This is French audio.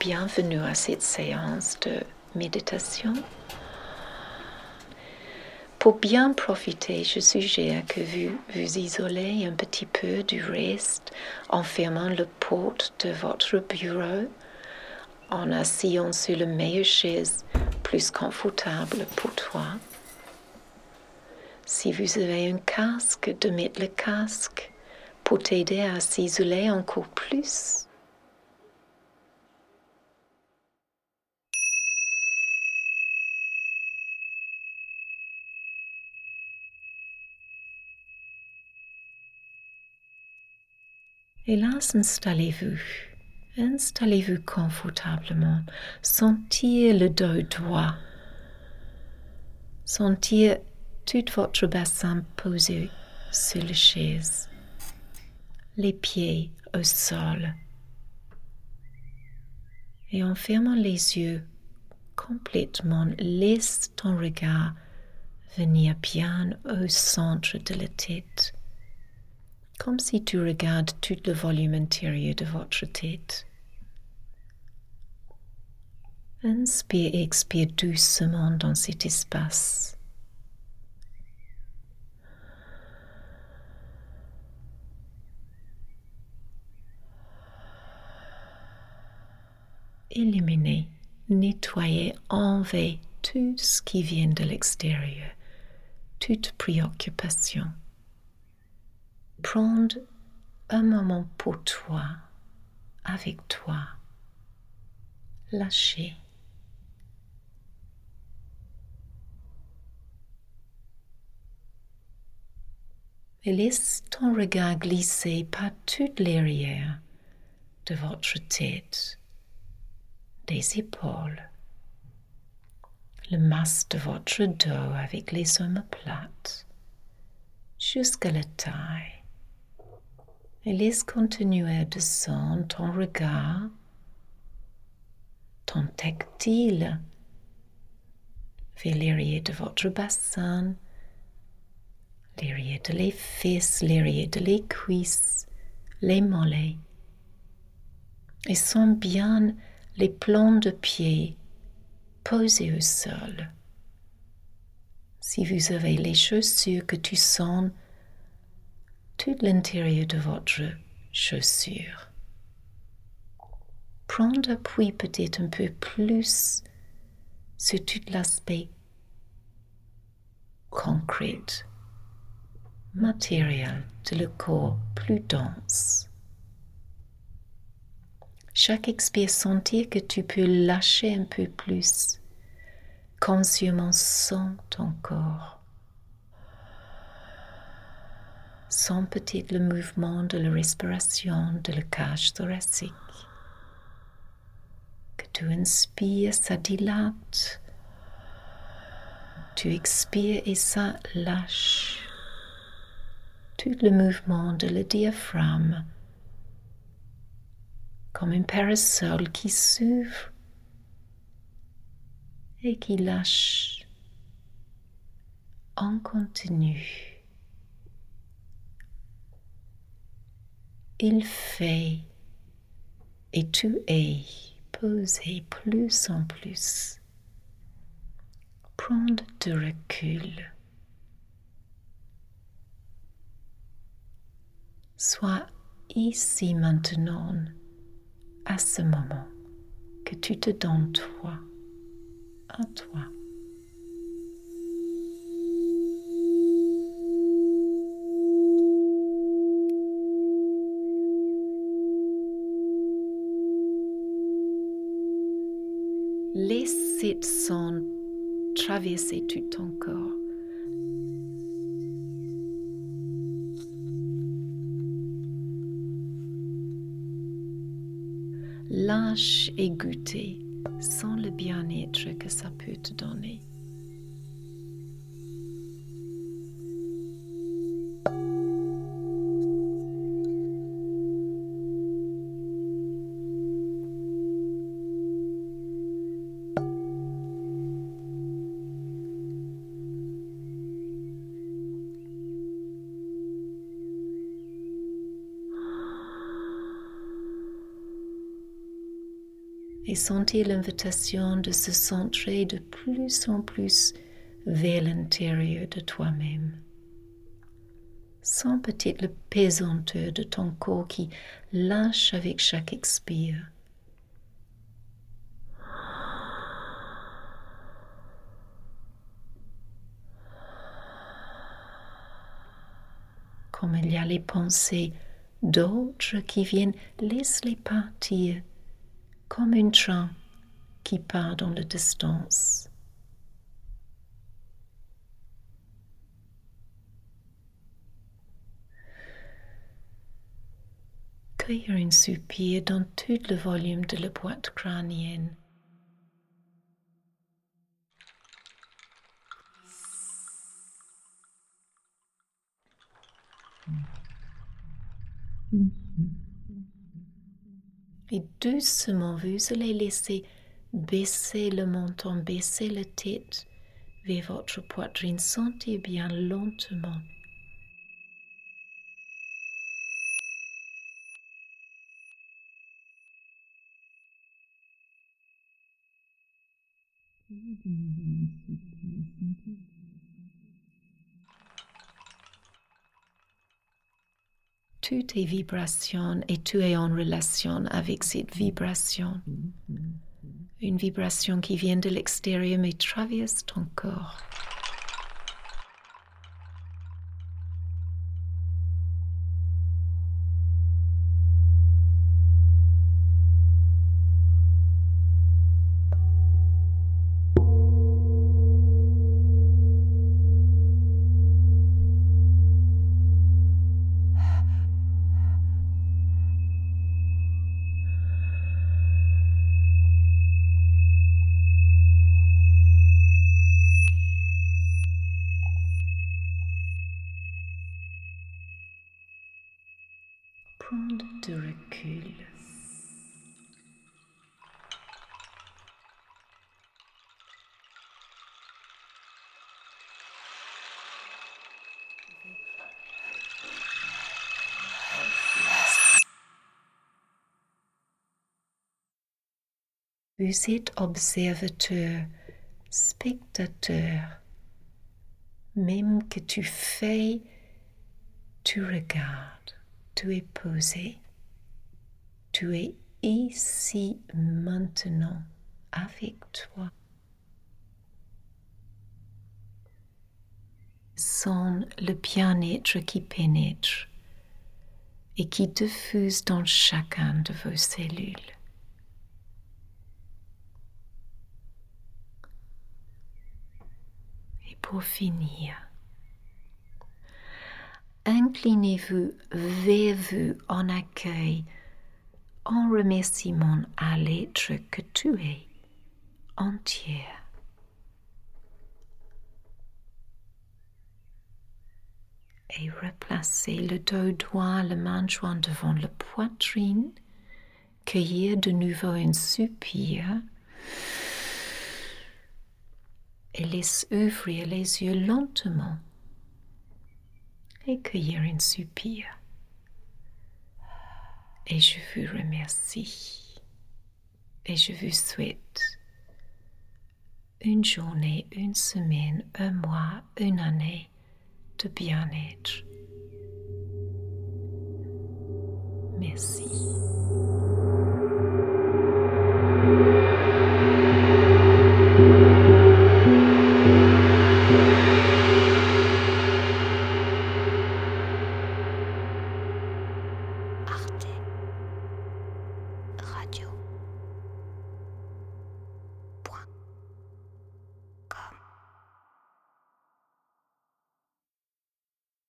bienvenue à cette séance de méditation. Pour bien profiter, je suggère que vous vous isolez un petit peu du reste en fermant la porte de votre bureau, en asseyant sur la meilleure chaise plus confortable pour toi. Si vous avez un casque, de mettre le casque pour t'aider à s'isoler encore plus. Et là, installez-vous. Installez-vous confortablement. Sentir le dos droit. Sentir tout votre bassin posé sur la chaise. Les pieds au sol. Et en fermant les yeux complètement, laisse ton regard venir bien au centre de la tête comme si tu regardes tout le volume intérieur de votre tête. Inspire et expire doucement dans cet espace. Éliminez, nettoyez, enlevez tout ce qui vient de l'extérieur, toute préoccupation prendre un moment pour toi, avec toi. Lâcher. Et laisse ton regard glisser par toute l'arrière de votre tête, des épaules, le masse de votre dos avec les omoplates, jusqu'à la taille et laisse continuer à descendre ton regard, ton tactile vers l'arrière de votre bassin, l'arrière de les fesses, l'arrière de les cuisses, les mollets. Et sens bien les plans de pied posés au sol. Si vous avez les chaussures que tu sens tout l'intérieur de votre chaussure. Prendre appui peut-être un peu plus sur tout l'aspect concret, matériel de le corps plus dense. Chaque expire sentir que tu peux lâcher un peu plus, consciemment sans ton corps. Sans peut-être le mouvement de la respiration de la cage thoracique. Que tu inspires, ça dilate. Tu expires et ça lâche. Tout le mouvement de le diaphragme comme un parasol qui s'ouvre et qui lâche en continu. Il fait et tu es posé plus en plus. Prendre de recul. Sois ici maintenant, à ce moment que tu te donnes toi, à toi. Laisse cette son traverser tout ton corps. Lâche et goûter sans le bien-être que ça peut te donner. Et sentir l'invitation de se centrer de plus en plus vers l'intérieur de toi-même. Sens peut-être le pesanteur de ton corps qui lâche avec chaque expire. Comme il y a les pensées d'autres qui viennent, laisse-les partir comme un train qui part dans la distance. Cueillir un soupir dans tout le volume de la boîte crânienne. Et doucement, vous allez laisser baisser le menton, baisser la tête vers votre poitrine. Sentez bien lentement. Toutes tes vibrations et tu es en relation avec cette vibration. Une vibration qui vient de l'extérieur mais traverse ton corps. prendre de recul. Vous êtes observateur, spectateur. Même que tu fais, tu regardes tu es posé. Tu es ici maintenant avec toi. Sens le bien-être qui pénètre et qui diffuse dans chacun de vos cellules. Pour finir, inclinez-vous vers vous en accueil, en remerciement à l'être que tu es, entière. Et replacez le dos droit, le main jointe devant la poitrine, cueillir de nouveau un soupir et laisse ouvrir les yeux lentement et cueillir un soupir. Et je vous remercie. Et je vous souhaite une journée, une semaine, un mois, une année de bien-être. Merci.